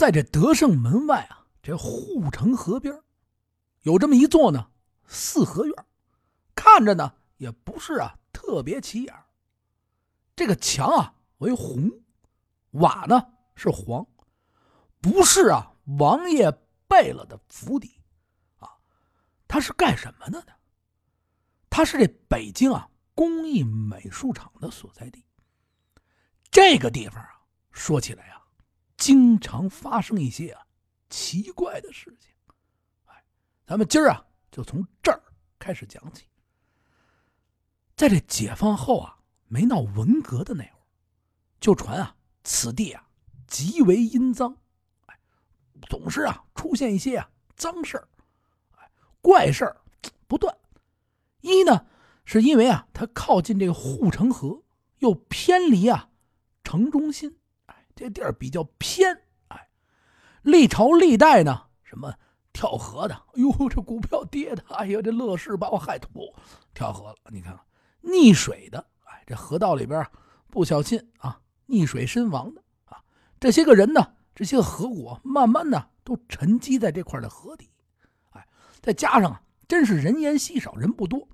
在这德胜门外啊，这护城河边有这么一座呢四合院，看着呢也不是啊特别起眼。这个墙啊为红，瓦呢是黄，不是啊王爷贝勒的府邸啊，它是干什么的呢？它是这北京啊工艺美术厂的所在地。这个地方啊，说起来啊。经常发生一些啊奇怪的事情，哎，咱们今儿啊就从这儿开始讲起。在这解放后啊，没闹文革的那会儿，就传啊此地啊极为阴脏，哎，总是啊出现一些啊脏事儿，哎，怪事儿不断。一呢是因为啊它靠近这个护城河，又偏离啊城中心。这地儿比较偏，哎，历朝历代呢，什么跳河的，哎呦，这股票跌的，哎呀，这乐视把我害吐，跳河了。你看看，溺水的，哎，这河道里边不小心啊，溺水身亡的啊，这些个人呢，这些个河果慢慢的都沉积在这块的河底，哎，再加上啊，真是人烟稀少，人不多。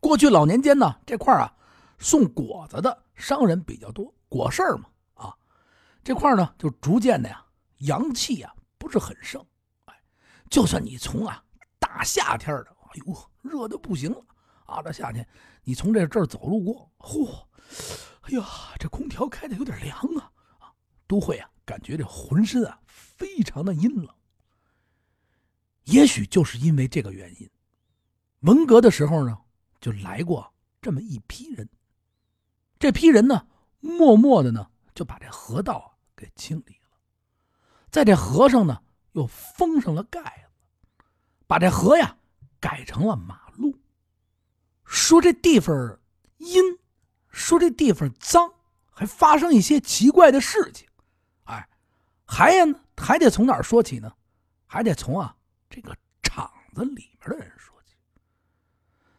过去老年间呢，这块啊，送果子的商人比较多，果事儿嘛。这块呢，就逐渐的呀，阳气呀不是很盛，哎，就算你从啊大夏天的，哎呦，热的不行了啊，这夏天你从这这儿走路过，嚯，哎呀，这空调开的有点凉啊，啊，都会啊感觉这浑身啊非常的阴冷。也许就是因为这个原因，文革的时候呢，就来过这么一批人，这批人呢，默默的呢就把这河道。给清理了，在这河上呢，又封上了盖子，把这河呀改成了马路。说这地方阴，说这地方脏，还发生一些奇怪的事情。哎，还呀，还得从哪儿说起呢？还得从啊这个厂子里面的人说起。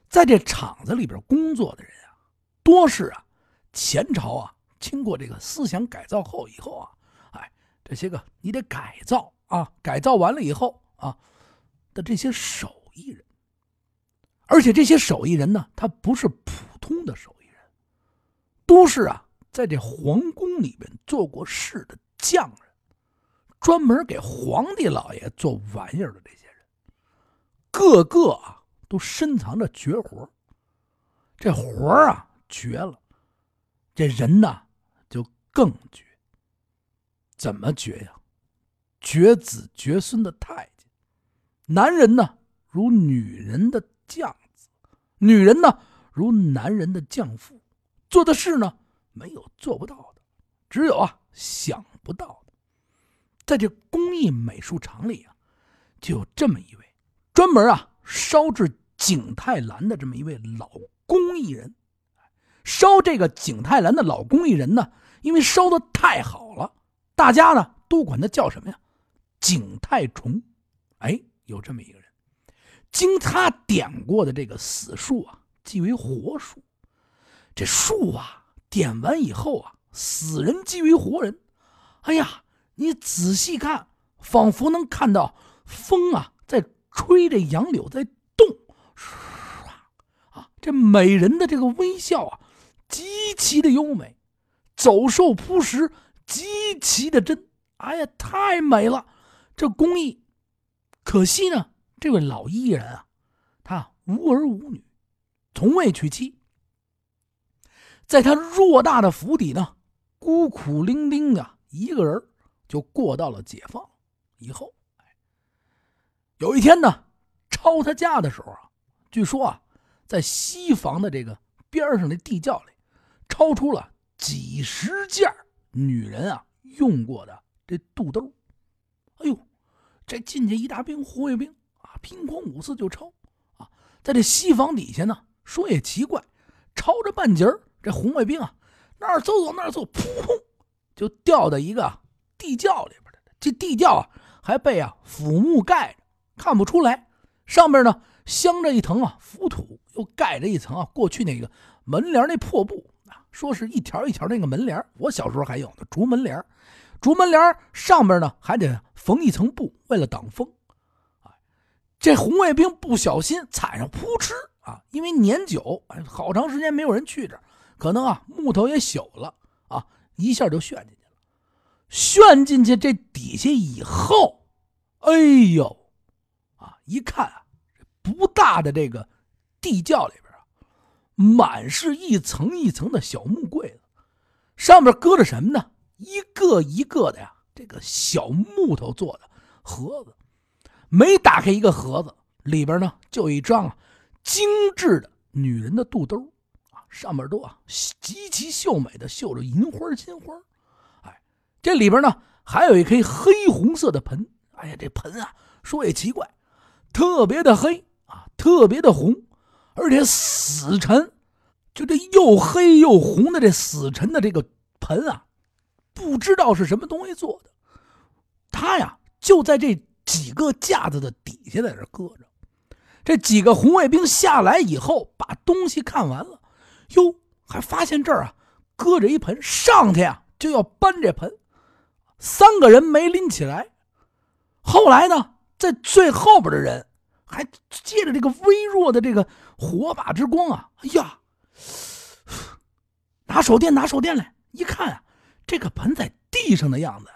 在这厂子里边工作的人啊，多是啊前朝啊。经过这个思想改造后以后啊，哎，这些个你得改造啊，改造完了以后啊的这些手艺人，而且这些手艺人呢，他不是普通的手艺人，都是啊在这皇宫里面做过事的匠人，专门给皇帝老爷做玩意儿的这些人，个个啊都深藏着绝活，这活啊绝了，这人呐。更绝，怎么绝呀？绝子绝孙的太监，男人呢如女人的将子，女人呢如男人的将妇，做的事呢没有做不到的，只有啊想不到的。在这工艺美术厂里啊，就有这么一位专门啊烧制景泰蓝的这么一位老工艺人，烧这个景泰蓝的老工艺人呢。因为烧的太好了，大家呢都管他叫什么呀？景泰虫。哎，有这么一个人，经他点过的这个死树啊，即为活树。这树啊，点完以后啊，死人即为活人。哎呀，你仔细看，仿佛能看到风啊在吹着杨柳在动，唰啊，这美人的这个微笑啊，极其的优美。走兽扑食，极其的真，哎呀，太美了！这工艺，可惜呢，这位老艺人啊，他无儿无女，从未娶妻，在他偌大的府邸呢，孤苦伶仃的一个人，就过到了解放以后。有一天呢，抄他家的时候啊，据说啊，在西房的这个边上的地窖里，抄出了。几十件女人啊用过的这肚兜，哎呦，这进去一大兵红卫兵啊，凭空五四就抄啊，在这西房底下呢，说也奇怪，抄着半截这红卫兵啊，那儿走走那儿走，扑通就掉到一个地窖里边了。这地窖啊还被啊腐木盖着，看不出来，上面呢镶着一层啊浮土，又盖着一层啊过去那个门帘那破布。说是一条一条那个门帘我小时候还有呢，竹门帘竹门帘上面呢还得缝一层布，为了挡风。这红卫兵不小心踩上，扑哧啊！因为年久，好长时间没有人去这可能啊木头也朽了啊，一下就陷进去了。陷进去这底下以后，哎呦，啊，一看啊，不大的这个地窖里，满是一层一层的小木柜子，上面搁着什么呢？一个一个的呀，这个小木头做的盒子。每打开一个盒子，里边呢就一张精致的女人的肚兜啊，上面都啊极其秀美的绣着银花金花哎，这里边呢还有一颗黑红色的盆，哎呀，这盆啊说也奇怪，特别的黑啊，特别的红，而且死沉，就这又黑又红的这死沉的这个盆啊，不知道是什么东西做的，他呀就在这。几个架子的底下在这搁着，这几个红卫兵下来以后，把东西看完了，哟，还发现这儿啊搁着一盆，上去啊就要搬这盆，三个人没拎起来。后来呢，在最后边的人还借着这个微弱的这个火把之光啊，哎呀，拿手电拿手电来一看啊，这个盆在地上的样子，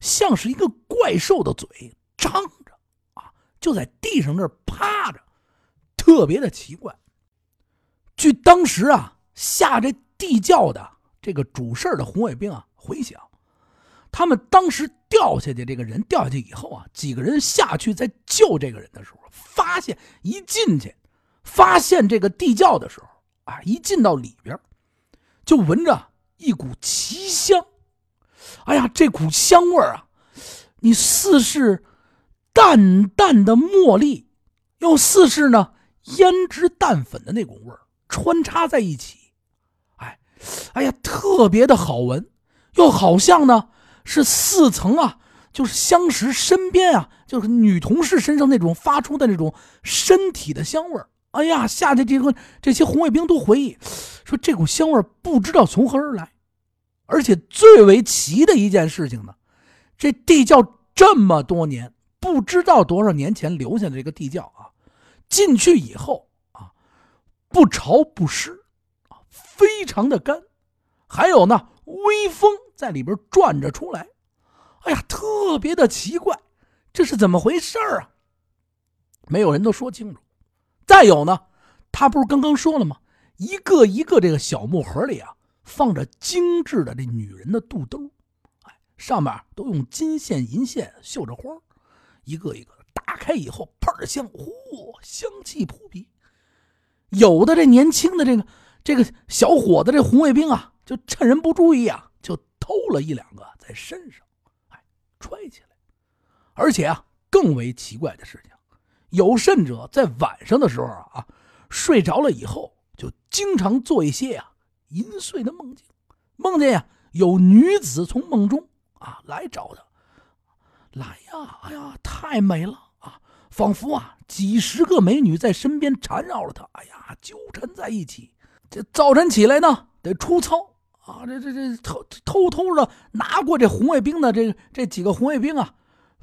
像是一个怪兽的嘴。张着啊，就在地上那儿趴着，特别的奇怪。据当时啊下这地窖的这个主事的红卫兵啊回想，他们当时掉下去这个人掉下去以后啊，几个人下去在救这个人的时候，发现一进去，发现这个地窖的时候啊，一进到里边，就闻着一股奇香。哎呀，这股香味啊，你似是。淡淡的茉莉，又似是呢胭脂淡粉的那股味穿插在一起，哎，哎呀，特别的好闻，又好像呢是似曾啊，就是相识身边啊，就是女同事身上那种发出的那种身体的香味儿。哎呀，下去这个这些红卫兵都回忆说，这股香味不知道从何而来，而且最为奇的一件事情呢，这地窖这么多年。不知道多少年前留下的这个地窖啊，进去以后啊，不潮不湿啊，非常的干，还有呢，微风在里边转着出来，哎呀，特别的奇怪，这是怎么回事啊？没有人都说清楚。再有呢，他不是刚刚说了吗？一个一个这个小木盒里啊，放着精致的这女人的肚兜，哎，上面都用金线银线绣着花。一个一个打开以后，倍儿香，嚯，香气扑鼻。有的这年轻的这个这个小伙子，这红卫兵啊，就趁人不注意啊，就偷了一两个在身上，哎，揣起来。而且啊，更为奇怪的事情，有甚者在晚上的时候啊，睡着了以后，就经常做一些呀淫秽的梦境，梦见呀有女子从梦中啊来找他。来呀！哎呀，太美了啊！仿佛啊，几十个美女在身边缠绕着他。哎呀，纠缠在一起。这早晨起来呢，得出操啊！这这这偷偷偷的拿过这红卫兵的这这几个红卫兵啊，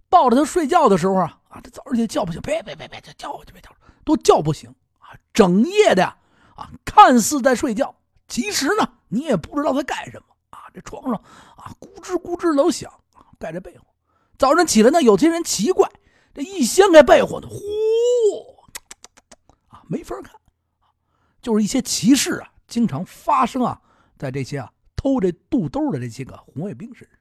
抱着他睡觉的时候啊啊，这早上起来叫不醒，别别别别，叫叫别叫，都叫不醒啊！整夜的啊，看似在睡觉，其实呢，你也不知道在干什么啊！这床上啊，咕吱咕吱老响，盖着被子。早上起来呢，有些人奇怪，这一掀开被窝，呼，啊，没法看，就是一些奇事啊，经常发生啊，在这些啊偷这肚兜的这些个红卫兵身上。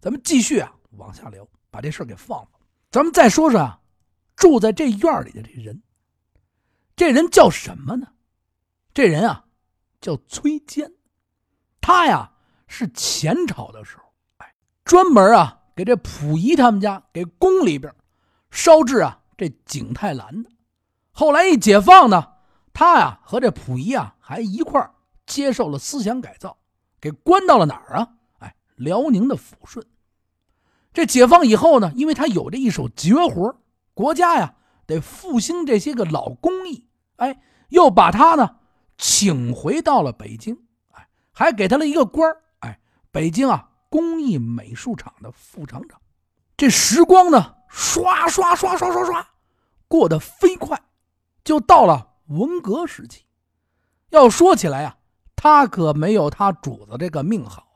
咱们继续啊往下聊，把这事给放了。咱们再说说啊，住在这院里的这人，这人叫什么呢？这人啊叫崔坚，他呀是前朝的时候，哎，专门啊。给这溥仪他们家给宫里边烧制啊这景泰蓝的，后来一解放呢，他呀和这溥仪啊还一块接受了思想改造，给关到了哪儿啊？哎，辽宁的抚顺。这解放以后呢，因为他有这一手绝活，国家呀得复兴这些个老工艺，哎，又把他呢请回到了北京，哎，还给他了一个官哎，北京啊工艺美术厂的副厂长。这时光呢，刷刷刷刷刷刷，过得飞快，就到了文革时期。要说起来呀，他可没有他主子这个命好！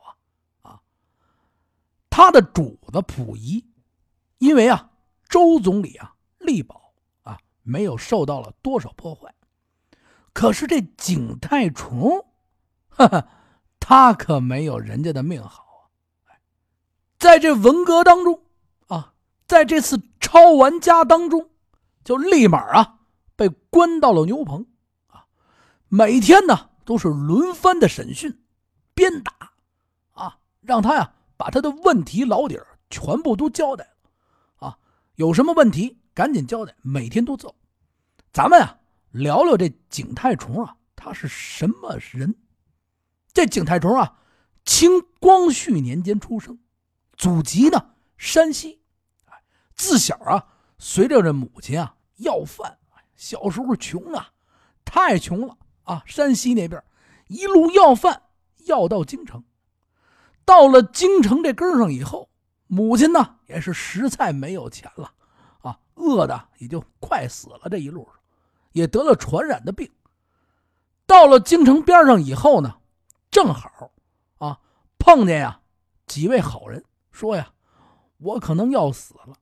他的主子溥仪，因为啊，周总理啊力保啊，没有受到了多少破坏。可是这景泰虫，哈哈，他可没有人家的命好啊！在这文革当中啊。在这次抄完家当中，就立马啊被关到了牛棚，啊，每天呢都是轮番的审讯、鞭打，啊，让他呀把他的问题老底儿全部都交代了，啊，有什么问题赶紧交代，每天都揍。咱们啊聊聊这景泰虫啊，他是什么人？这景泰虫啊，清光绪年间出生，祖籍呢山西。自小啊，随着这母亲啊要饭，小时候穷啊，太穷了啊！山西那边一路要饭，要到京城。到了京城这根上以后，母亲呢也是实在没有钱了啊，饿的也就快死了。这一路上也得了传染的病。到了京城边上以后呢，正好啊碰见呀几位好人，说呀，我可能要死了。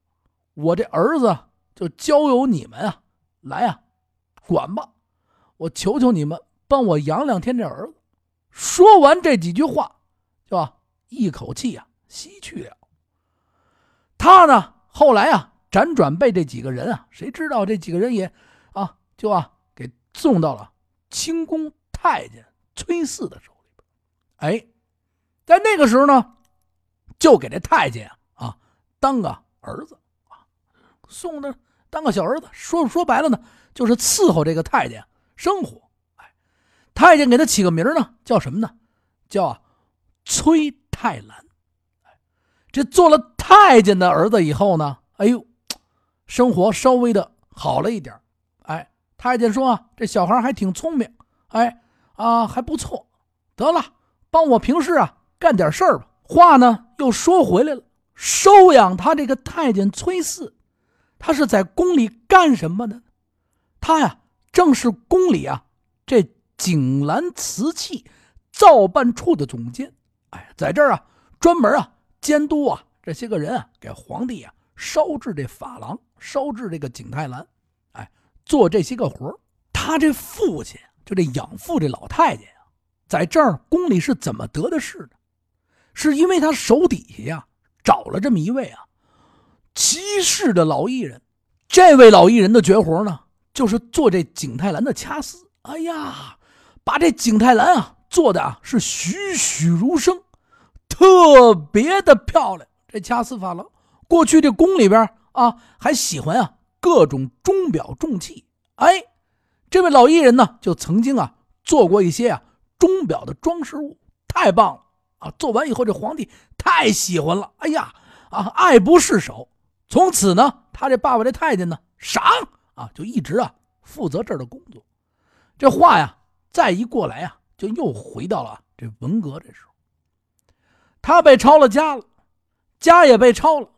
我这儿子就交由你们啊，来啊，管吧！我求求你们帮我养两天这儿子。说完这几句话，就吧？一口气啊吸去了。他呢，后来啊，辗转被这几个人啊，谁知道这几个人也啊，就啊给送到了清宫太监崔四的手里边。哎，在那个时候呢，就给这太监啊当个儿子。送的当个小儿子，说说白了呢，就是伺候这个太监生活。太监给他起个名呢，叫什么呢？叫崔太兰。这做了太监的儿子以后呢，哎呦，生活稍微的好了一点。哎，太监说啊，这小孩还挺聪明，哎啊还不错。得了，帮我平时啊干点事儿吧。话呢又说回来了，收养他这个太监崔四。他是在宫里干什么的？他呀，正是宫里啊这景兰瓷器造办处的总监。哎，在这儿啊，专门啊监督啊这些个人啊，给皇帝啊烧制这珐琅，烧制这个景泰蓝，哎，做这些个活他这父亲就这养父这老太监啊，在这儿宫里是怎么得的势的？是因为他手底下呀找了这么一位啊。齐氏的老艺人，这位老艺人的绝活呢，就是做这景泰蓝的掐丝。哎呀，把这景泰蓝啊做的啊是栩栩如生，特别的漂亮。这掐丝珐琅，过去这宫里边啊还喜欢啊各种钟表重器。哎，这位老艺人呢，就曾经啊做过一些啊钟表的装饰物，太棒了啊！做完以后，这皇帝太喜欢了。哎呀，啊爱不释手。从此呢，他这爸爸这太监呢，赏啊，就一直啊负责这儿的工作。这话呀，再一过来呀，就又回到了这文革这时候。他被抄了家了，家也被抄了，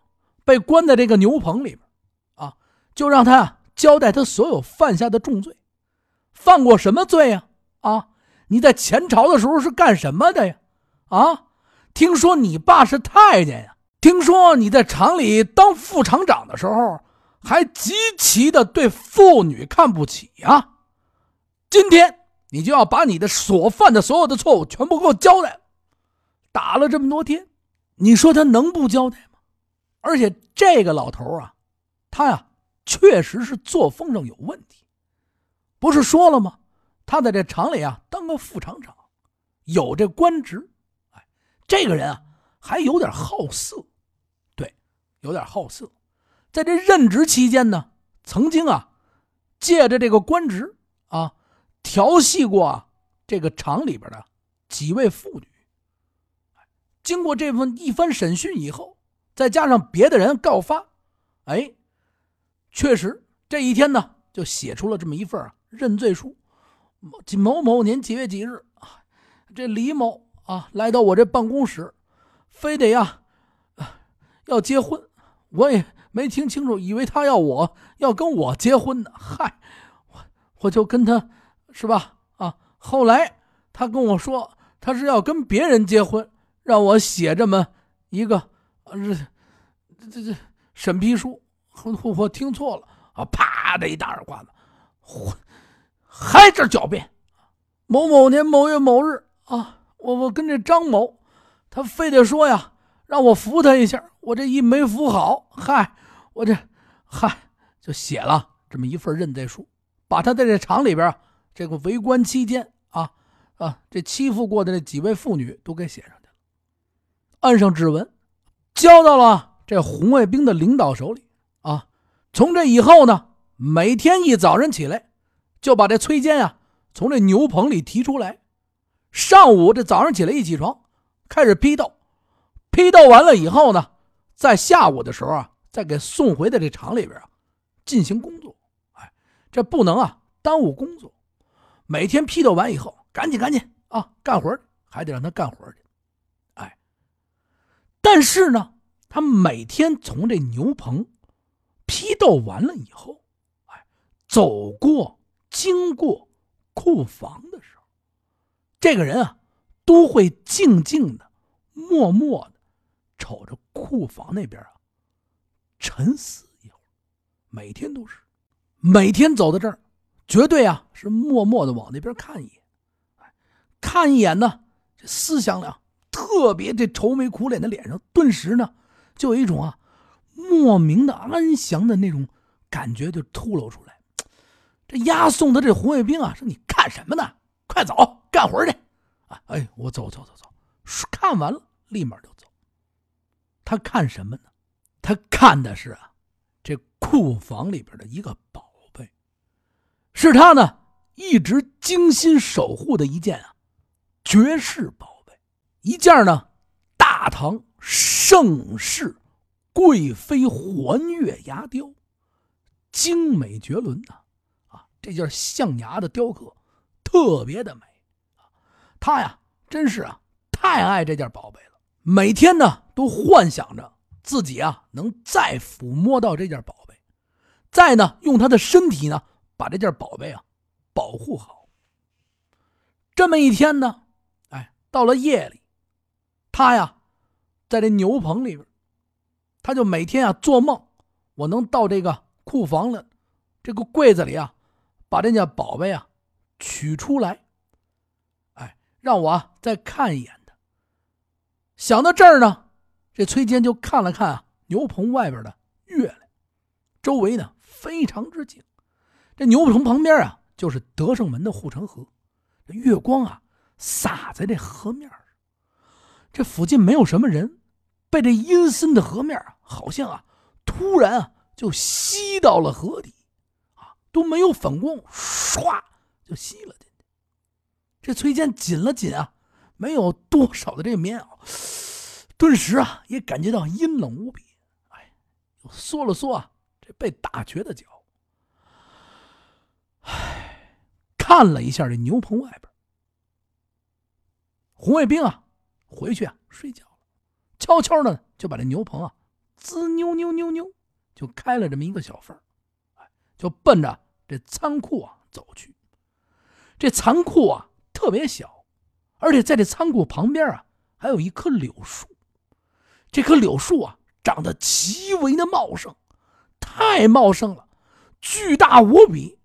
被关在这个牛棚里边啊，就让他交代他所有犯下的重罪，犯过什么罪呀？啊，你在前朝的时候是干什么的呀？啊，听说你爸是太监呀？听说你在厂里当副厂长的时候，还极其的对妇女看不起呀！今天你就要把你的所犯的所有的错误全部给我交代。打了这么多天，你说他能不交代吗？而且这个老头啊，他呀确实是作风上有问题。不是说了吗？他在这厂里啊当个副厂长，有这官职。哎，这个人啊还有点好色。对有点好色，在这任职期间呢，曾经啊，借着这个官职，调戏过这个厂里边的几位妇女。经过这份一番审讯以后，再加上别的人告发，哎，确实这一天呢，就写出了这么一份认罪书。某某年几月几日啊，这李某啊来到我这办公室，非得呀，要结婚，我也没听清楚，以为他要我要跟我结婚呢。嗨，我我就跟他，是吧？啊，后来他跟我说，他是要跟别人结婚，让我写这么一个，这这这审批书。我我听错了啊！啪的一大耳刮子，还这狡辩。某某年某月某日啊，我我跟这张某，他非得说呀，让我扶他一下。我这一没扶好，嗨，我这嗨就写了这么一份认罪书，把他在这厂里边这个为官期间啊啊这欺负过的那几位妇女都给写上去了，按上指纹，交到了这红卫兵的领导手里。啊，从这以后呢，每天一早晨起来，就把这崔坚啊从这牛棚里提出来。上午这早上起来一起床，开始批斗，批斗完了以后呢，在下午的时候啊，再给送回到这厂里边啊，进行工作。哎，这不能啊耽误工作。每天批斗完以后，赶紧赶紧啊干活还得让他干活去。哎，但是呢，他每天从这牛棚。批斗完了以后，哎，走过经过库房的时候，这个人啊，都会静静的、默默的瞅着库房那边啊，沉思一会儿。每天都是，每天走到这儿，绝对啊是默默的往那边看一眼，看一眼呢，这思想呢特别这愁眉苦脸的脸上，顿时呢就有一种啊。莫名的安详的那种感觉就透露出来。这押送的这红卫兵啊，说：“你看什么呢？快走，干活去！”啊，哎，我走走走走，看完了立马就走。他看什么呢？他看的是啊，这库房里边的一个宝，是他呢一直精心守护的一件啊绝世宝贝，一件呢大唐盛世。贵妃环月牙雕，精美绝伦呐！啊，这件象牙的雕刻特别的美啊。他呀，真是啊，太爱这件宝贝了。每天呢，都幻想着自己啊，能再抚摸到这件宝贝，再呢，用他的身体呢，把这件宝贝啊保护好。这么一天呢，哎，到了夜里，他呀，在这牛棚里边。他就每天啊做梦，我能到这个库房了，这个柜子里啊，把这件宝贝啊取出来，哎，让我再看一眼的。想到这儿呢，这崔坚就看了看啊牛棚外边的月亮，周围呢非常之静。这牛棚旁边啊就是德胜门的护城河，这月光啊洒在这河面上，这附近没有什么人。被这阴森的河面啊，好像啊，突然啊，就吸到了河底，啊，都没有反光，唰就吸了进去。这崔健紧了紧啊，没有多少的这个棉袄，顿时啊，也感觉到阴冷无比。哎，缩了缩啊，这被打瘸的脚。唉，看了一下这牛棚外边，红卫兵啊，回去啊睡觉。悄悄的就把这牛棚啊，滋妞妞妞妞，就开了这么一个小缝哎，就奔着这仓库啊走去。这仓库啊特别小，而且在这仓库旁边啊还有一棵柳树。这棵柳树啊长得极为的茂盛，太茂盛了，巨大无比。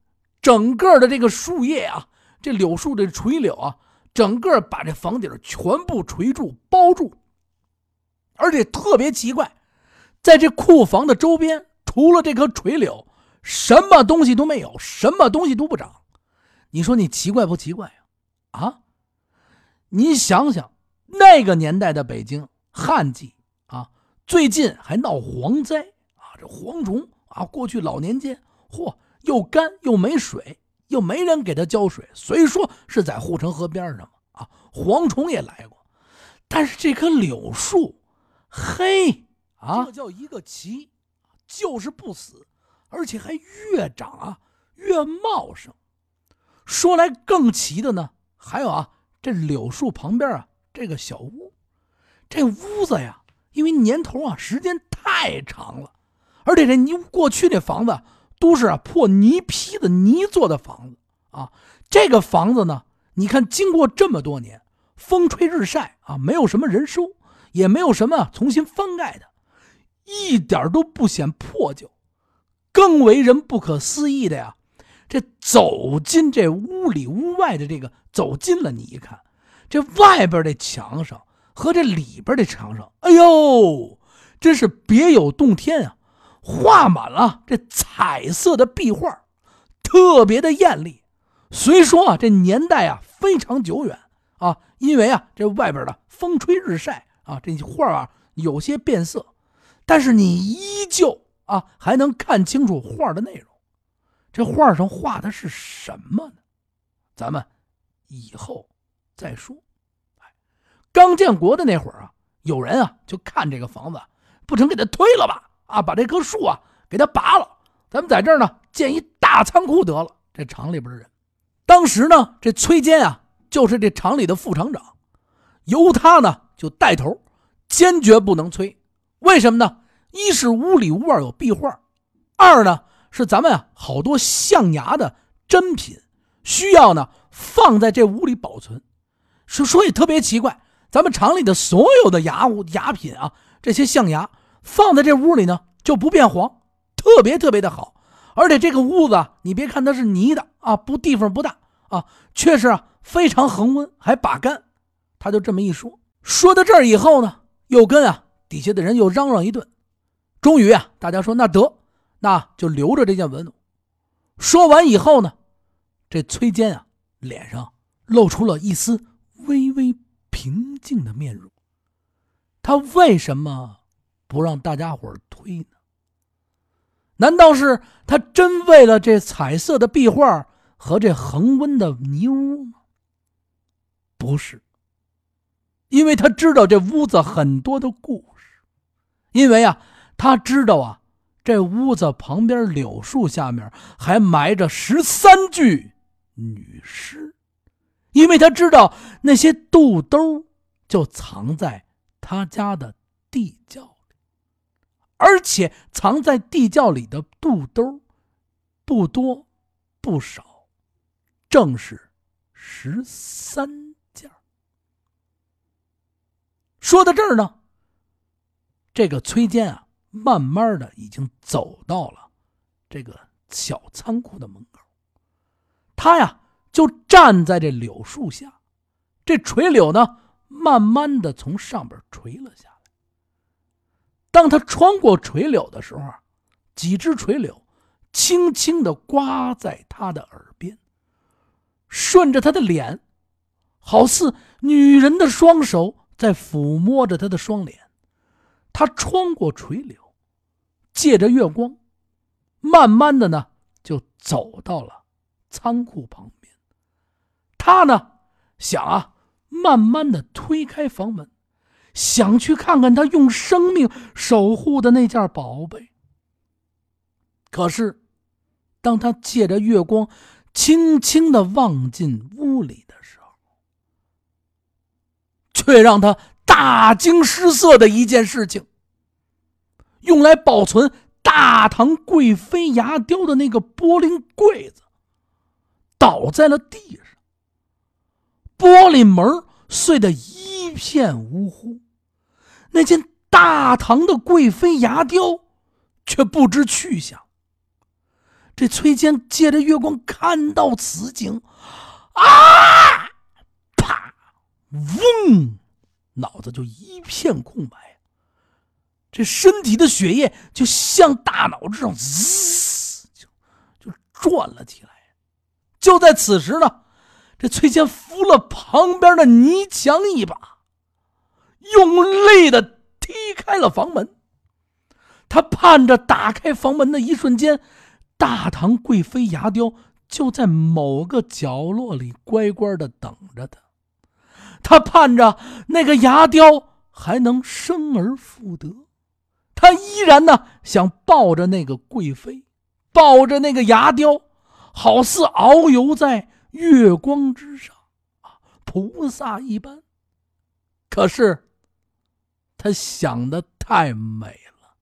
整个的这个树叶啊，这柳树的垂柳啊，整个把这房顶全部垂住包住。而且特别奇怪，在这库房的周边，除了这棵垂柳，什么东西都没有，什么东西都不长。你说你奇怪不奇怪呀？啊，你想想，那个年代的北京旱季啊，最近还闹蝗灾啊，这蝗虫啊，过去老年间，嚯，又干又没水，又没人给他浇水。虽说是在护城河边上嘛，啊，蝗虫也来过，但是这棵柳树。嘿，啊，这叫一个奇，就是不死，而且还越长啊越茂盛。说来更奇的呢，还有啊，这柳树旁边啊这个小屋，这屋子呀，因为年头啊时间太长了，而且这泥过去那房子都是啊破泥坯的泥做的房子啊。这个房子呢，你看经过这么多年风吹日晒啊，没有什么人收，也没有什么重新翻盖的，一点都不显破旧。更为人不可思议的呀，这走进这屋里屋外的这个走近了，你一看，这外边的墙上。和这里边的墙上，哎呦，真是别有洞天啊！画满了这彩色的壁画，特别的艳丽。虽说啊，这年代啊非常久远啊，因为啊这外边的风吹日晒啊，这画啊有些变色，但是你依旧啊还能看清楚画的内容。这画上画的是什么呢？咱们以后再说。刚建国的那会儿啊，有人啊就看这个房子，不成给他推了吧？啊，把这棵树啊给他拔了，咱们在这儿呢建一大仓库得了。这厂里边的人，当时呢这崔坚啊就是这厂里的副厂长，由他呢就带头，坚决不能催。为什么呢？一是屋里屋外有壁画，二呢是咱们啊好多象牙的珍品需要呢放在这屋里保存。说说也特别奇怪。咱们厂里的所有的牙物、牙品啊，这些象牙放在这屋里呢，就不变黄，特别特别的好。而且这个屋子啊，你别看它是泥的啊，不地方不大啊，确实啊非常恒温，还把干。他就这么一说，说到这儿以后呢，又跟啊底下的人又嚷嚷一顿。终于啊，大家说那得，那就留着这件文物。说完以后呢，这崔坚啊脸上露出了一丝微微。平静的面容，他为什么不让大家伙推呢？难道是他真为了这彩色的壁画和这恒温的泥屋吗？不是，因为他知道这屋子很多的故事，因为啊，他知道啊，这屋子旁边柳树下面还埋着十三具女尸。因为他知道那些肚兜就藏在他家的地窖，而且藏在地窖里的肚兜不多不少，正是十三件。说到这儿呢，这个崔坚啊，慢慢的已经走到了这个小仓库的门口，他呀。就站在这柳树下，这垂柳呢，慢慢的从上边垂了下来。当他穿过垂柳的时候，几只垂柳轻轻的刮在他的耳边，顺着他的脸，好似女人的双手在抚摸着他的双脸。他穿过垂柳，借着月光，慢慢的呢，就走到了仓库旁边。他呢，想啊，慢慢的推开房门，想去看看他用生命守护的那件宝贝。可是，当他借着月光，轻轻的望进屋里的时候，却让他大惊失色的一件事情：用来保存大唐贵妃牙雕的那个玻璃柜子，倒在了地上。玻璃门碎得一片呜呼，那件大唐的贵妃牙雕却不知去向。这崔坚借着月光看到此景，啊！啪！嗡！脑子就一片空白，这身体的血液就向大脑之上滋就就转了起来。就在此时呢。这崔坚扶了旁边的泥墙一把，用力的踢开了房门。他盼着打开房门的一瞬间，大唐贵妃牙雕就在某个角落里乖乖的等着他。他盼着那个牙雕还能生而复得。他依然呢想抱着那个贵妃，抱着那个牙雕，好似遨游在。月光之上，啊，菩萨一般。可是，他想的太美了。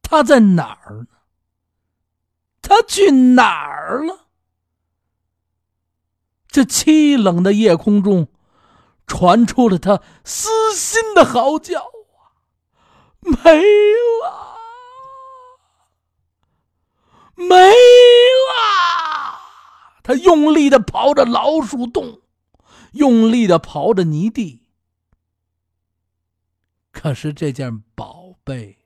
他在哪儿呢？他去哪儿了？这凄冷的夜空中，传出了他撕心的嚎叫啊！没了，没了！他用力的刨着老鼠洞，用力的刨着泥地。可是这件宝贝，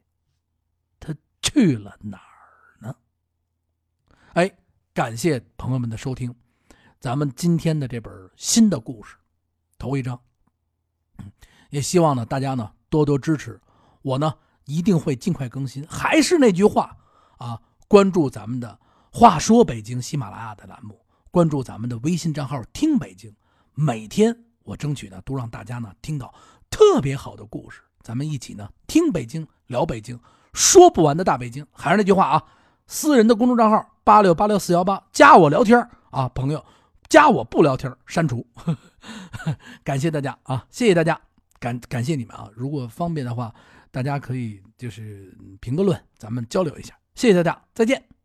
它去了哪儿呢？哎，感谢朋友们的收听。咱们今天的这本新的故事，头一章，也希望呢大家呢多多支持我呢，一定会尽快更新。还是那句话啊，关注咱们的“话说北京”喜马拉雅的栏目，关注咱们的微信账号“听北京”，每天我争取呢都让大家呢听到特别好的故事，咱们一起呢听北京，聊北京，说不完的大北京。还是那句话啊，私人的公众账号八六八六四幺八，加我聊天啊，朋友。加我不聊天，删除。感谢大家啊，谢谢大家，感感谢你们啊。如果方便的话，大家可以就是评个论，咱们交流一下。谢谢大家，再见。